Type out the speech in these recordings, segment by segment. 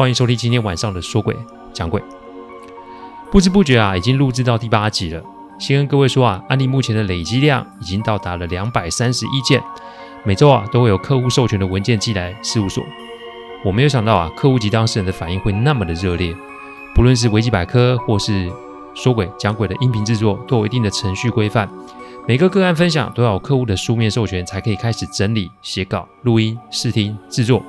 欢迎收听今天晚上的说鬼讲鬼。不知不觉啊，已经录制到第八集了。先跟各位说啊，案例目前的累积量已经到达了两百三十一件。每周啊，都会有客户授权的文件寄来事务所。我没有想到啊，客户及当事人的反应会那么的热烈。不论是维基百科或是说鬼讲鬼的音频制作都有一定的程序规范，每个个案分享都要有客户的书面授权才可以开始整理、写稿、录音、试听、制作，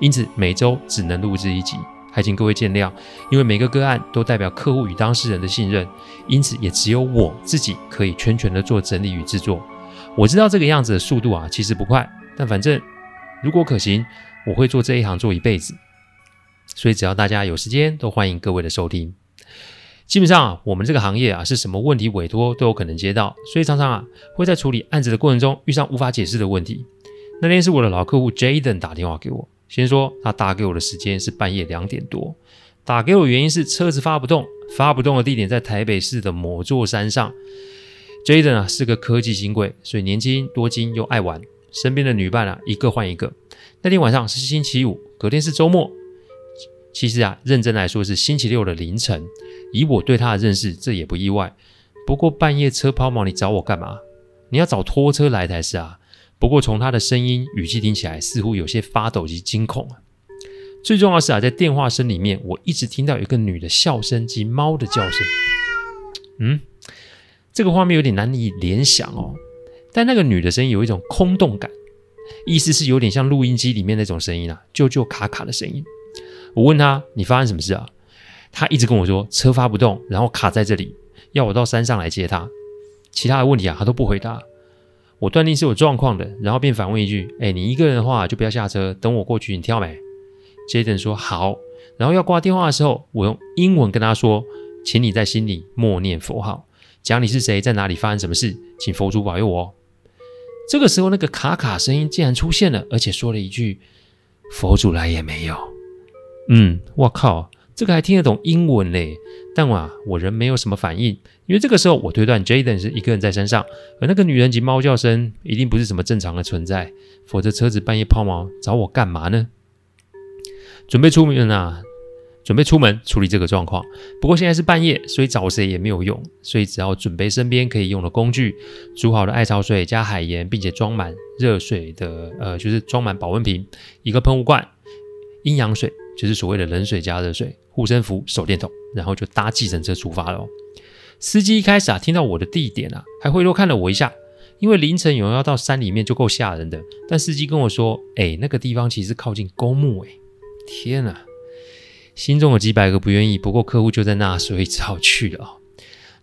因此每周只能录制一集，还请各位见谅。因为每个个案都代表客户与当事人的信任，因此也只有我自己可以全权的做整理与制作。我知道这个样子的速度啊，其实不快，但反正如果可行，我会做这一行做一辈子。所以只要大家有时间，都欢迎各位的收听。基本上啊，我们这个行业啊，是什么问题委托都有可能接到，所以常常啊会在处理案子的过程中遇上无法解释的问题。那天是我的老客户 Jaden 打电话给我，先说他打给我的时间是半夜两点多，打给我原因是车子发不动，发不动的地点在台北市的某座山上。Jaden 啊是个科技新贵，所以年轻多金又爱玩，身边的女伴啊一个换一个。那天晚上是星期五，隔天是周末。其实啊，认真来说是星期六的凌晨。以我对他的认识，这也不意外。不过半夜车抛锚，你找我干嘛？你要找拖车来才是啊。不过从他的声音语气听起来，似乎有些发抖及惊恐啊。最重要的是啊，在电话声里面，我一直听到一个女的笑声及猫的叫声。嗯，这个画面有点难以联想哦。但那个女的声音有一种空洞感，意思是有点像录音机里面那种声音啊，就就卡卡的声音。我问他：“你发生什么事啊？”他一直跟我说车发不动，然后卡在这里，要我到山上来接他。其他的问题啊，他都不回答。我断定是有状况的，然后便反问一句：“哎，你一个人的话就不要下车，等我过去，你挑没？”Jaden 说：“好。”然后要挂电话的时候，我用英文跟他说：“请你在心里默念佛号，讲你是谁，在哪里发生什么事，请佛祖保佑我。”这个时候，那个卡卡声音竟然出现了，而且说了一句：“佛祖来也没有。”嗯，我靠，这个还听得懂英文嘞！但啊，我人没有什么反应，因为这个时候我推断 Jaden 是一个人在山上，而那个女人及猫叫声一定不是什么正常的存在，否则车子半夜抛锚找我干嘛呢？准备出门啊，准备出门处理这个状况。不过现在是半夜，所以找谁也没有用，所以只要准备身边可以用的工具，煮好的艾草水加海盐，并且装满热水的，呃，就是装满保温瓶，一个喷雾罐，阴阳水。就是所谓的冷水加热水、护身符、手电筒，然后就搭计程车出发了哦。司机一开始啊，听到我的地点啊，还回头看了我一下，因为凌晨有人要到山里面就够吓人的。但司机跟我说：“哎，那个地方其实靠近公墓。”哎，天哪！心中有几百个不愿意，不过客户就在那，所以只好去了哦。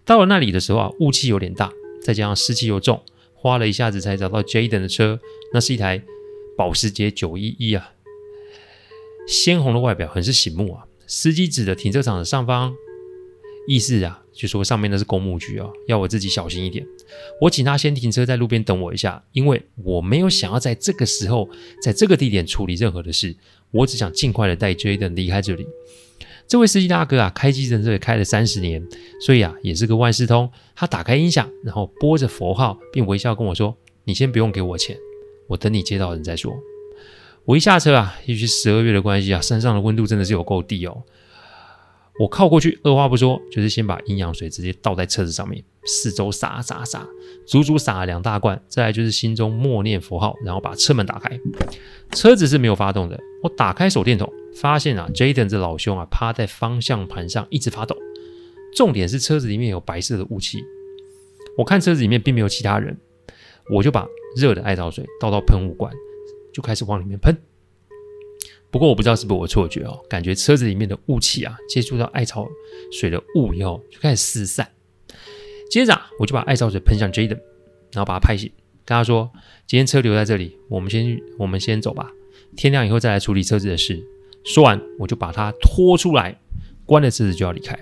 到了那里的时候啊，雾气有点大，再加上湿气又重，花了一下子才找到 Jaden 的车，那是一台保时捷911啊。鲜红的外表很是醒目啊！司机指着停车场的上方，意思啊，就说上面那是公墓区哦，要我自己小心一点。我请他先停车在路边等我一下，因为我没有想要在这个时候在这个地点处理任何的事，我只想尽快的带 Jaden 离开这里。这位司机大哥啊，开计程车也开了三十年，所以啊，也是个万事通。他打开音响，然后拨着佛号，并微笑跟我说：“你先不用给我钱，我等你接到人再说。”我一下车啊，也许十二月的关系啊，山上的温度真的是有够低哦。我靠过去，二话不说，就是先把阴阳水直接倒在车子上面，四周洒洒洒，足足洒了两大罐。再来就是心中默念佛号，然后把车门打开。车子是没有发动的。我打开手电筒，发现啊，Jaden 这老兄啊，趴在方向盘上一直发抖。重点是车子里面有白色的雾气。我看车子里面并没有其他人，我就把热的艾草水倒到喷雾罐。就开始往里面喷，不过我不知道是不是我错觉哦，感觉车子里面的雾气啊，接触到艾草水的雾以后就开始四散。接着，我就把艾草水喷向 Jaden，然后把他拍醒，跟他说：“今天车留在这里，我们先我们先走吧，天亮以后再来处理车子的事。说完，我就把他拖出来，关了车子就要离开。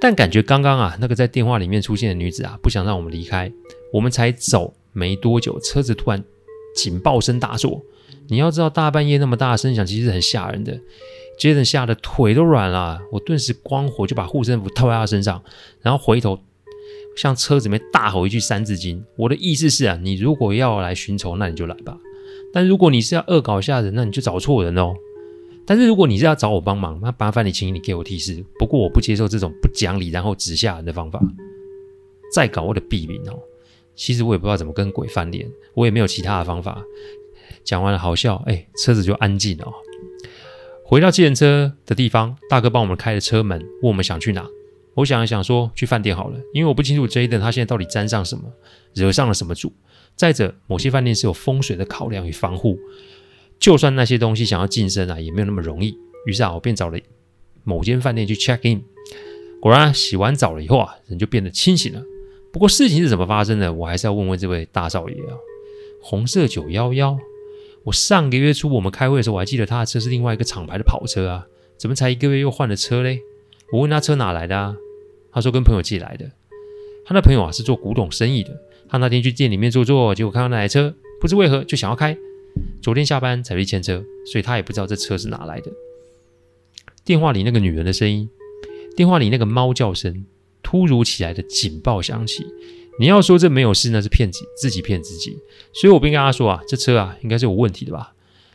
但感觉刚刚啊，那个在电话里面出现的女子啊，不想让我们离开。我们才走没多久，车子突然警报声大作。你要知道，大半夜那么大的声响，其实很吓人的。杰登吓得腿都软了，我顿时光火就把护身符套在他身上，然后回头向车子里面大吼一句《三字经》。我的意思是啊，你如果要来寻仇，那你就来吧；但如果你是要恶搞吓人，那你就找错人哦。但是如果你是要找我帮忙，那麻烦你，请你给我提示。不过我不接受这种不讲理然后指吓人的方法。再搞我的毙命哦！其实我也不知道怎么跟鬼翻脸，我也没有其他的方法。讲完了好笑，哎，车子就安静了。回到计程车的地方，大哥帮我们开了车门，问我们想去哪。我想了想说去饭店好了，因为我不清楚 Jaden 他现在到底沾上什么，惹上了什么主。再者，某些饭店是有风水的考量与防护。就算那些东西想要近身啊，也没有那么容易。于是啊，我便找了某间饭店去 check in。果然，洗完澡了以后啊，人就变得清醒了。不过事情是怎么发生的，我还是要问问这位大少爷啊。红色九幺幺，我上个月初我们开会的时候，我还记得他的车是另外一个厂牌的跑车啊，怎么才一个月又换了车嘞？我问他车哪来的啊，他说跟朋友借来的。他那朋友啊是做古董生意的，他那天去店里面坐坐，结果看到那台车，不知为何就想要开。昨天下班才去牵车，所以他也不知道这车是哪来的。电话里那个女人的声音，电话里那个猫叫声，突如其来的警报响起。你要说这没有事，那是骗自，自己骗自己。所以我便跟他说啊，这车啊应该是有问题的吧？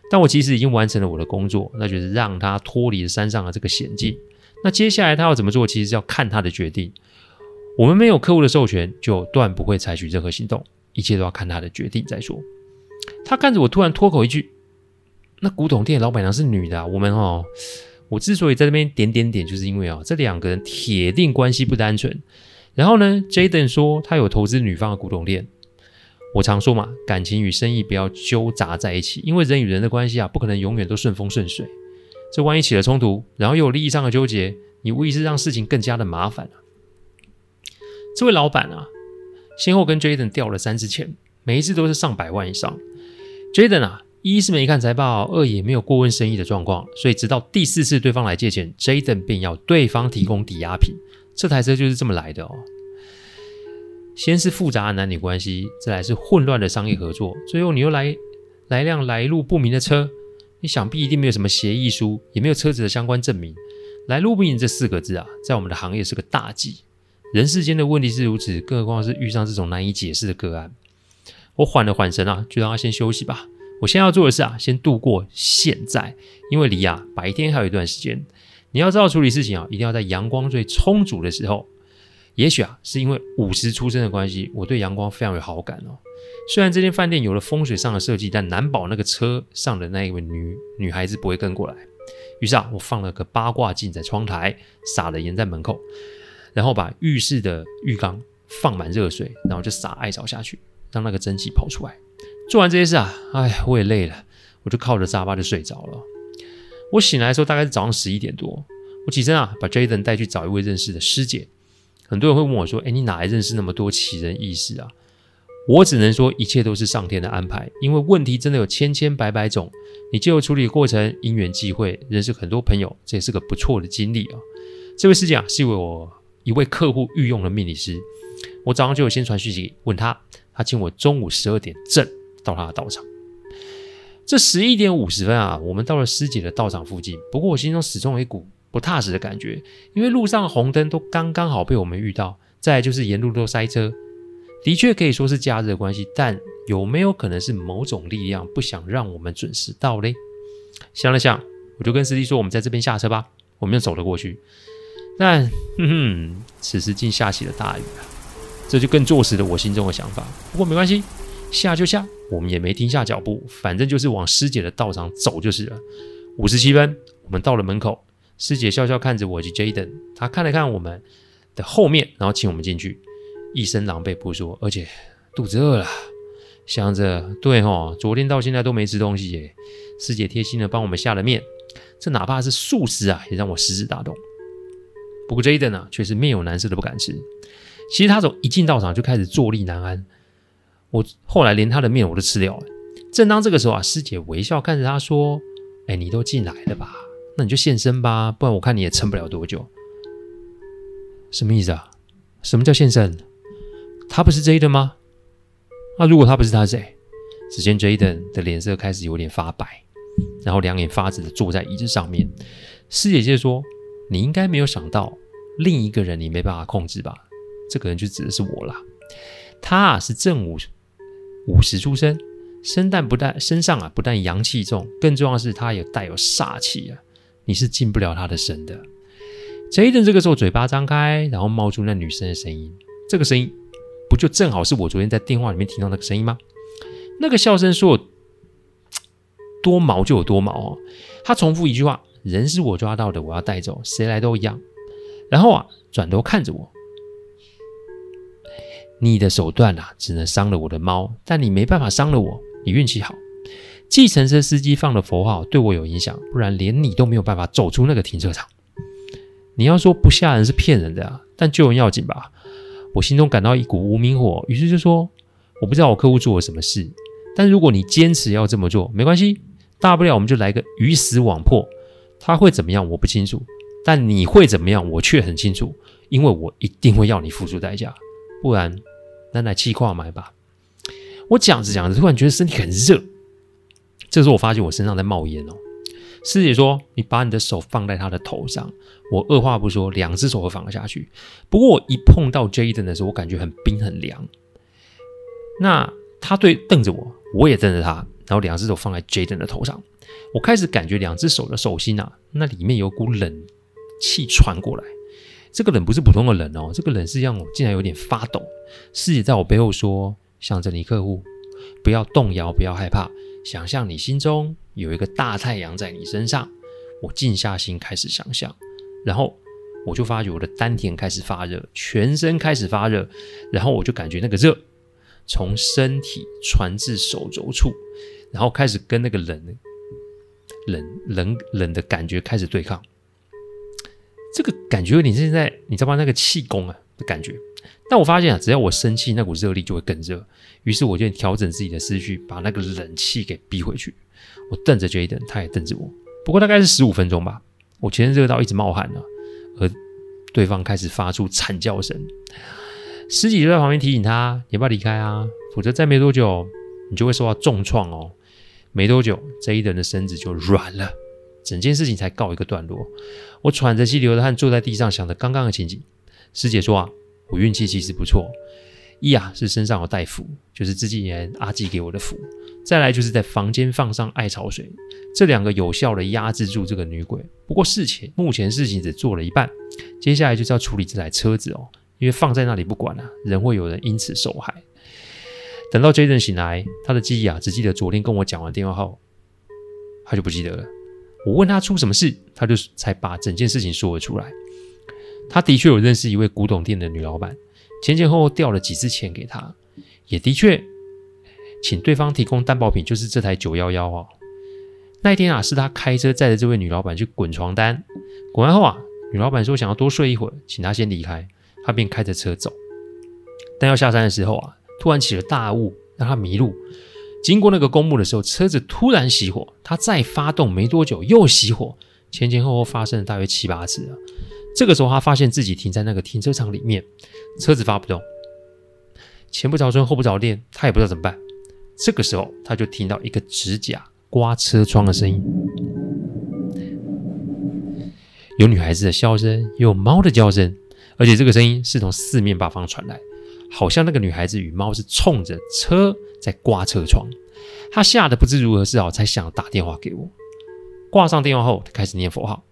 但我其实已经完成了我的工作，那就是让他脱离了山上的这个险境。那接下来他要怎么做，其实是要看他的决定。我们没有客户的授权，就断不会采取任何行动，一切都要看他的决定再说。他看着我，突然脱口一句：“那古董店老板娘是女的啊。”我们哦，我之所以在这边点点点，就是因为啊，这两个人铁定关系不单纯。然后呢，Jaden 说他有投资女方的古董店。我常说嘛，感情与生意不要纠杂在一起，因为人与人的关系啊，不可能永远都顺风顺水。这万一起了冲突，然后又有利益上的纠结，你无疑是让事情更加的麻烦啊。这位老板啊，先后跟 Jaden 掉了三次钱，每一次都是上百万以上。Jaden 啊，一是没看财报，二也没有过问生意的状况，所以直到第四次对方来借钱，Jaden 便要对方提供抵押品。这台车就是这么来的哦。先是复杂的男女关系，再来是混乱的商业合作，最后你又来来辆来路不明的车，你想必一定没有什么协议书，也没有车子的相关证明。来路不明这四个字啊，在我们的行业是个大忌。人世间的问题是如此，更何况是遇上这种难以解释的个案。我缓了缓神啊，就让他先休息吧。我现在要做的是啊，先度过现在，因为离啊白天还有一段时间。你要知道处理事情啊，一定要在阳光最充足的时候。也许啊，是因为午时出生的关系，我对阳光非常有好感哦。虽然这间饭店有了风水上的设计，但难保那个车上的那一位女女孩子不会跟过来。于是啊，我放了个八卦镜在窗台，撒了盐在门口，然后把浴室的浴缸放满热水，然后就撒艾草下去。让那个蒸汽跑出来。做完这些事啊，哎，我也累了，我就靠着沙发就睡着了。我醒来的时候大概是早上十一点多。我起身啊，把 Jaden 带去找一位认识的师姐。很多人会问我说：“哎，你哪来认识那么多奇人异事啊？”我只能说，一切都是上天的安排。因为问题真的有千千百百种，你就有处理过程，因缘际会，认识很多朋友，这也是个不错的经历啊。这位师姐啊，是为我一位客户御用的命理师。我早上就有先传讯息问他。他请我中午十二点正到他的道场。这十一点五十分啊，我们到了师姐的道场附近。不过我心中始终有一股不踏实的感觉，因为路上红灯都刚刚好被我们遇到，再就是沿路都塞车。的确可以说是假日的关系，但有没有可能是某种力量不想让我们准时到嘞？想了想，我就跟司机说：“我们在这边下车吧。”我们就走了过去。但哼哼，此时竟下起了大雨！这就更坐实了我心中的想法。不过没关系，下就下，我们也没停下脚步，反正就是往师姐的道场走就是了。五十七分，我们到了门口，师姐笑笑看着我及 Jaden，她看了看我们的后面，然后请我们进去，一身狼狈不说，而且肚子饿了，想着对哦，昨天到现在都没吃东西耶。师姐贴心的帮我们下了面，这哪怕是素食啊，也让我食指大动。不过 Jaden 呢，却是面有难色的不敢吃。其实他从一进道场就开始坐立难安，我后来连他的面我都吃掉了。正当这个时候啊，师姐微笑看着他说：“哎，你都进来了吧？那你就现身吧，不然我看你也撑不了多久。什么意思啊？什么叫现身？他不是 Jaden 吗？那、啊、如果他不是他是谁？只见 Jaden 的脸色开始有点发白，然后两眼发直的坐在椅子上面。师姐就说：“你应该没有想到另一个人你没办法控制吧？这个人就指的是我啦。他啊是正午午时出生，身但不但身上啊不但阳气重，更重要的是他也带有煞气啊。你是进不了他的身的。” Jaden 这个时候嘴巴张开，然后冒出那女生的声音。这个声音不就正好是我昨天在电话里面听到那个声音吗？那个笑声说多毛就有多毛哦。他重复一句话：“人是我抓到的，我要带走，谁来都一样。”然后啊，转头看着我：“你的手段啊，只能伤了我的猫，但你没办法伤了我。你运气好，计程车司机放的佛号对我有影响，不然连你都没有办法走出那个停车场。”你要说不吓人是骗人的啊，但救人要紧吧？我心中感到一股无名火，于是就说：我不知道我客户做了什么事，但如果你坚持要这么做，没关系，大不了我们就来个鱼死网破。他会怎么样我不清楚，但你会怎么样我却很清楚，因为我一定会要你付出代价，不然，咱来气矿买吧。我讲着讲着，突然觉得身体很热，这时候我发现我身上在冒烟哦。师姐说：“你把你的手放在他的头上。”我二话不说，两只手都放了下去。不过我一碰到 Jaden 的时候，我感觉很冰很凉。那他对瞪着我，我也瞪着他，然后两只手放在 Jaden 的头上。我开始感觉两只手的手心啊，那里面有股冷气传过来。这个冷不是普通的冷哦，这个冷是让我竟然有点发抖。师姐在我背后说：“向着你客户，不要动摇，不要害怕，想象你心中。”有一个大太阳在你身上，我静下心开始想象，然后我就发觉我的丹田开始发热，全身开始发热，然后我就感觉那个热从身体传至手肘处，然后开始跟那个冷、冷、冷、冷的感觉开始对抗。这个感觉你现在你知道吗？那个气功啊的感觉。但我发现啊，只要我生气，那股热力就会更热。于是我就调整自己的思绪，把那个冷气给逼回去。我瞪着 Jaden，他也瞪着我。不过大概是十五分钟吧，我全身热到一直冒汗了，而对方开始发出惨叫声。师姐就在旁边提醒他：“你要不要离开啊？否则再没多久，你就会受到重创哦。”没多久，Jaden 的身子就软了，整件事情才告一个段落。我喘着气，流着汗，坐在地上，想着刚刚的情景。师姐说：“啊，我运气其实不错。”一啊，是身上有带符，就是这几年阿纪给我的符。再来就是在房间放上艾草水，这两个有效的压制住这个女鬼。不过事情目前事情只做了一半，接下来就是要处理这台车子哦，因为放在那里不管了，啊，人会有人因此受害。等到 Jaden 醒来，他的记忆啊只记得昨天跟我讲完电话后，他就不记得了。我问他出什么事，他就才把整件事情说了出来。他的确有认识一位古董店的女老板。前前后后调了几次钱给他，也的确请对方提供担保品，就是这台九幺幺哦。那一天啊，是他开车载着这位女老板去滚床单，滚完后啊，女老板说想要多睡一会儿，请他先离开，他便开着车走。但要下山的时候啊，突然起了大雾，让他迷路。经过那个公墓的时候，车子突然熄火，他再发动没多久又熄火，前前后后发生了大约七八次啊。这个时候，他发现自己停在那个停车场里面，车子发不动，前不着村后不着店，他也不知道怎么办。这个时候，他就听到一个指甲刮车窗的声音，有女孩子的笑声，有猫的叫声，而且这个声音是从四面八方传来，好像那个女孩子与猫是冲着车在刮车窗。他吓得不知如何是好，才想打电话给我。挂上电话后，他开始念佛号。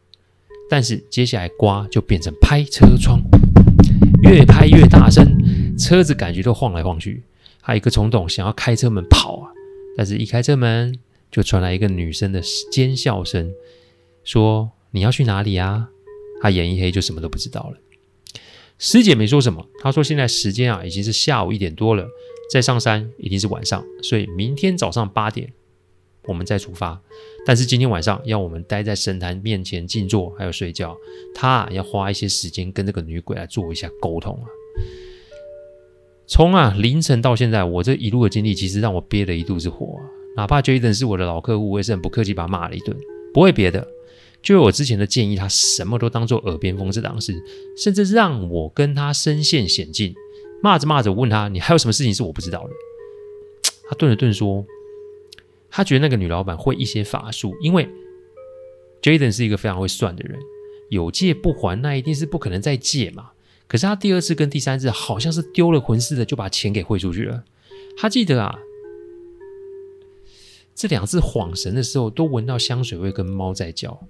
但是接下来刮就变成拍车窗，越拍越大声，车子感觉都晃来晃去。还有一个冲动想要开车门跑啊，但是一开车门就传来一个女生的尖笑声，说：“你要去哪里啊？”他眼一黑就什么都不知道了。师姐没说什么，她说：“现在时间啊已经是下午一点多了，再上山一定是晚上，所以明天早上八点。”我们再出发，但是今天晚上要我们待在神坛面前静坐，还有睡觉。他啊要花一些时间跟这个女鬼来做一下沟通啊。从啊凌晨到现在，我这一路的经历其实让我憋了一肚子火啊。哪怕 Jaden 是我的老客户，我也是很不客气把他骂了一顿。不会别的，就我之前的建议，他什么都当做耳边风这档事，甚至让我跟他身陷险境。骂着骂着，我问他：“你还有什么事情是我不知道的？”他顿了顿说：“他觉得那个女老板会一些法术，因为 Jaden 是一个非常会算的人，有借不还，那一定是不可能再借嘛。可是他第二次跟第三次，好像是丢了魂似的，就把钱给汇出去了。他记得啊，这两次恍神的时候，都闻到香水味跟猫在叫。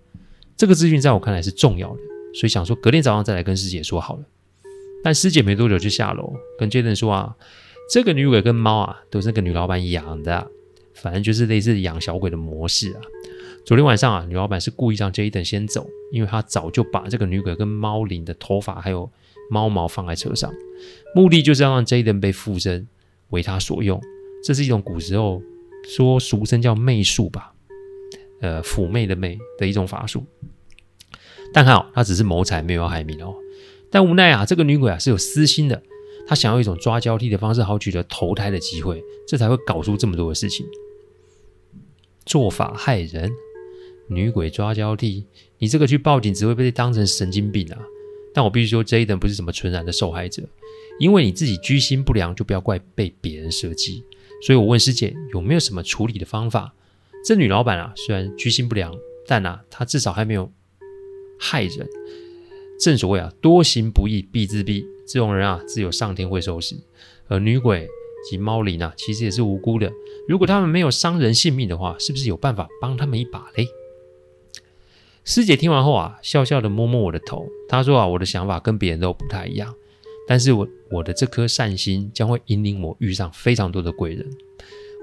这个资讯在我看来是重要的，所以想说隔天早上再来跟师姐说好了。”但师姐没多久就下楼跟 Jaden 说啊，这个女鬼跟猫啊都是那个女老板养的，反正就是类似养小鬼的模式啊。昨天晚上啊，女老板是故意让 Jaden 先走，因为她早就把这个女鬼跟猫领的头发还有猫毛放在车上，目的就是要让 Jaden 被附身为他所用。这是一种古时候说俗称叫媚术吧，呃，妩媚的媚的一种法术。但还好，他只是谋财，没有要害民哦。但无奈啊，这个女鬼啊是有私心的，她想要一种抓交替的方式，好取得投胎的机会，这才会搞出这么多的事情，做法害人。女鬼抓交替，你这个去报警只会被当成神经病啊！但我必须说，Jaden 不是什么纯然的受害者，因为你自己居心不良，就不要怪被别人设计。所以我问师姐有没有什么处理的方法？这女老板啊，虽然居心不良，但啊，她至少还没有害人。正所谓啊，多行不义必自毙。这种人啊，只有上天会收拾。而女鬼及猫灵啊，其实也是无辜的。如果他们没有伤人性命的话，是不是有办法帮他们一把嘞？师姐听完后啊，笑笑的摸摸我的头，她说啊，我的想法跟别人都不太一样，但是我我的这颗善心将会引领我遇上非常多的贵人。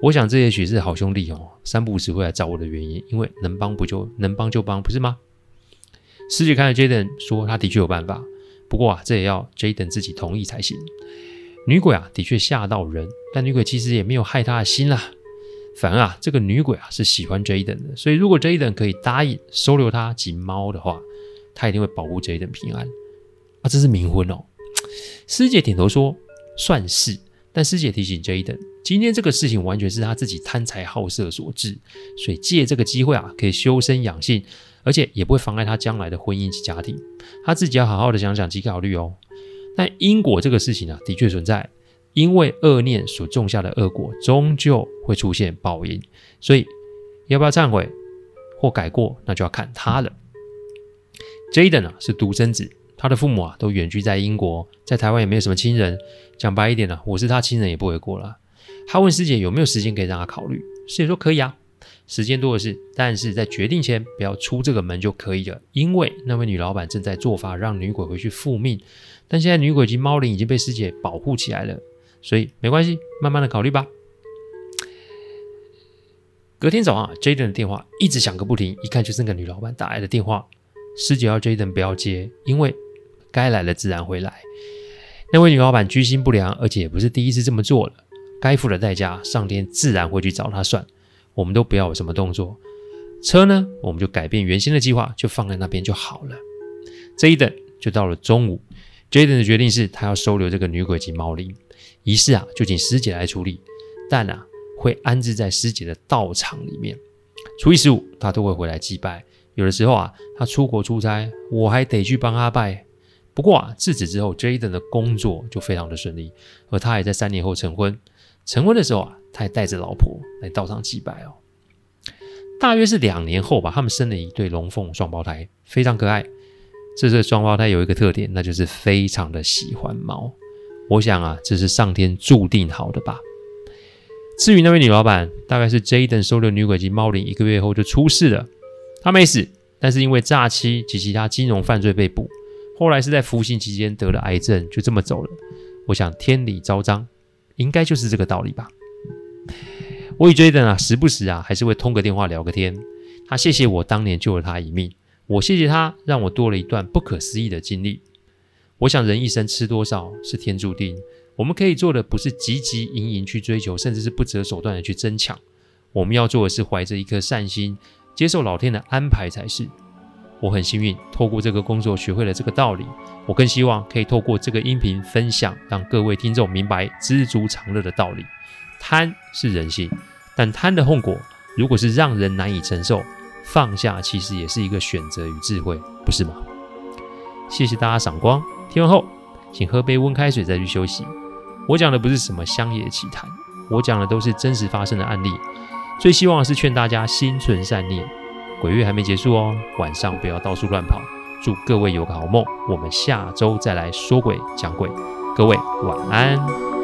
我想这也许是好兄弟哦，三不五时会来找我的原因，因为能帮不就能帮就帮，不是吗？师姐看着 Jaden 说：“他的确有办法，不过啊，这也要 Jaden 自己同意才行。女鬼啊，的确吓到人，但女鬼其实也没有害他的心啦。反而啊，这个女鬼啊是喜欢 Jaden 的，所以如果 Jaden 可以答应收留他及猫的话，他一定会保护 Jaden 平安。啊，这是冥婚哦。”师姐点头说：“算是。”但师姐提醒 Jaden，今天这个事情完全是他自己贪财好色所致，所以借这个机会啊，可以修身养性。而且也不会妨碍他将来的婚姻及家庭，他自己要好好的想想及考虑哦。但因果这个事情啊，的确存在，因为恶念所种下的恶果，终究会出现报应。所以要不要忏悔或改过，那就要看他了。Jaden 啊是独生子，他的父母啊都远居在英国，在台湾也没有什么亲人。讲白一点呢、啊，我是他亲人也不为过了。他问师姐有没有时间可以让他考虑，师姐说可以啊。时间多的是，但是在决定前不要出这个门就可以了。因为那位女老板正在做法让女鬼回去复命，但现在女鬼及猫灵已经被师姐保护起来了，所以没关系，慢慢的考虑吧。隔天早上，Jaden 的电话一直响个不停，一看就是那个女老板打来的电话。师姐要 Jaden 不要接，因为该来的自然会来。那位女老板居心不良，而且也不是第一次这么做了，该付的代价，上天自然会去找她算。我们都不要有什么动作，车呢，我们就改变原先的计划，就放在那边就好了。这一等就到了中午，Jaden 的决定是他要收留这个女鬼及猫灵，仪式啊就请师姐来处理，但啊会安置在师姐的道场里面。初一十五他都会回来祭拜，有的时候啊他出国出差，我还得去帮他拜。不过啊自此之后，Jaden 的工作就非常的顺利，而他也在三年后成婚。成婚的时候啊。他还带着老婆来道上祭拜哦。大约是两年后吧，他们生了一对龙凤双胞胎，非常可爱。这对双胞胎有一个特点，那就是非常的喜欢猫。我想啊，这是上天注定好的吧。至于那位女老板，大概是 Jaden 收留女鬼及猫灵一个月后就出事了。她没死，但是因为诈欺及其他金融犯罪被捕。后来是在服刑期间得了癌症，就这么走了。我想天理昭彰，应该就是这个道理吧。我与 Jaden 啊，时不时啊，还是会通个电话聊个天。他谢谢我当年救了他一命，我谢谢他让我多了一段不可思议的经历。我想人一生吃多少是天注定，我们可以做的不是汲汲营营去追求，甚至是不择手段的去争抢。我们要做的是怀着一颗善心，接受老天的安排才是。我很幸运，透过这个工作学会了这个道理。我更希望可以透过这个音频分享，让各位听众明白知足常乐的道理。贪是人性，但贪的后果如果是让人难以承受，放下其实也是一个选择与智慧，不是吗？谢谢大家赏光，听完后请喝杯温开水再去休息。我讲的不是什么乡野奇谈，我讲的都是真实发生的案例。最希望的是劝大家心存善念。鬼月还没结束哦，晚上不要到处乱跑。祝各位有个好梦，我们下周再来说鬼讲鬼。各位晚安。